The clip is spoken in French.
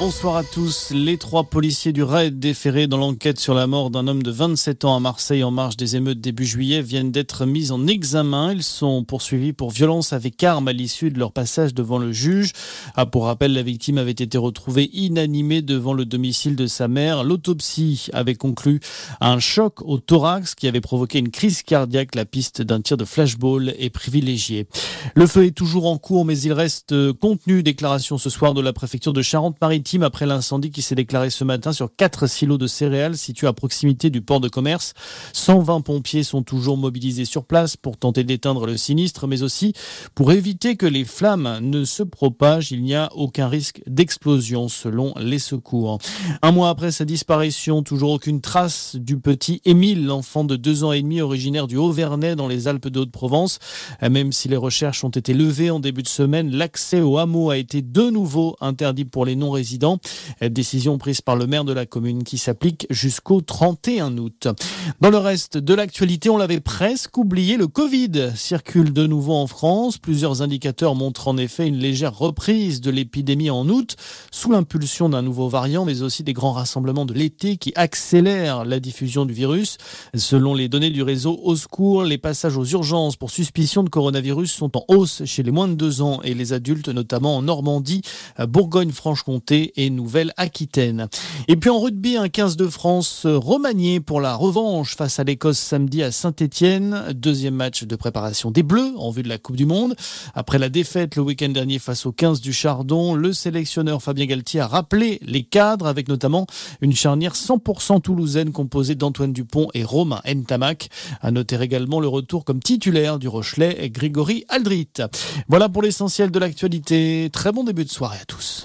Bonsoir à tous. Les trois policiers du raid déférés dans l'enquête sur la mort d'un homme de 27 ans à Marseille en marge des émeutes début juillet viennent d'être mis en examen. Ils sont poursuivis pour violence avec arme à l'issue de leur passage devant le juge. Ah, pour rappel, la victime avait été retrouvée inanimée devant le domicile de sa mère. L'autopsie avait conclu un choc au thorax qui avait provoqué une crise cardiaque. La piste d'un tir de flashball est privilégiée. Le feu est toujours en cours, mais il reste contenu. Déclaration ce soir de la préfecture de Charente-Maritime après l'incendie qui s'est déclaré ce matin sur quatre silos de céréales situés à proximité du port de commerce. 120 pompiers sont toujours mobilisés sur place pour tenter d'éteindre le sinistre, mais aussi pour éviter que les flammes ne se propagent. Il n'y a aucun risque d'explosion selon les secours. Un mois après sa disparition, toujours aucune trace du petit Émile, l'enfant de deux ans et demi originaire du Haut-Vernay dans les Alpes de Haute-Provence. Même si les recherches ont été levées en début de semaine, l'accès au hameau a été de nouveau interdit pour les non-résidents Décision prise par le maire de la commune qui s'applique jusqu'au 31 août. Dans le reste de l'actualité, on l'avait presque oublié, le Covid circule de nouveau en France. Plusieurs indicateurs montrent en effet une légère reprise de l'épidémie en août, sous l'impulsion d'un nouveau variant, mais aussi des grands rassemblements de l'été qui accélèrent la diffusion du virus. Selon les données du réseau Au Secours, les passages aux urgences pour suspicion de coronavirus sont en hausse chez les moins de 2 ans et les adultes, notamment en Normandie, Bourgogne-Franche-Comté et Nouvelle-Aquitaine. Et puis en rugby, un 15 de France remanié pour la revanche face à l'Écosse samedi à Saint-Etienne. Deuxième match de préparation des Bleus en vue de la Coupe du Monde. Après la défaite le week-end dernier face au 15 du Chardon, le sélectionneur Fabien Galtier a rappelé les cadres avec notamment une charnière 100% toulousaine composée d'Antoine Dupont et Romain Ntamak. À noter également le retour comme titulaire du Rochelet Grégory Aldrit. Voilà pour l'essentiel de l'actualité. Très bon début de soirée à tous.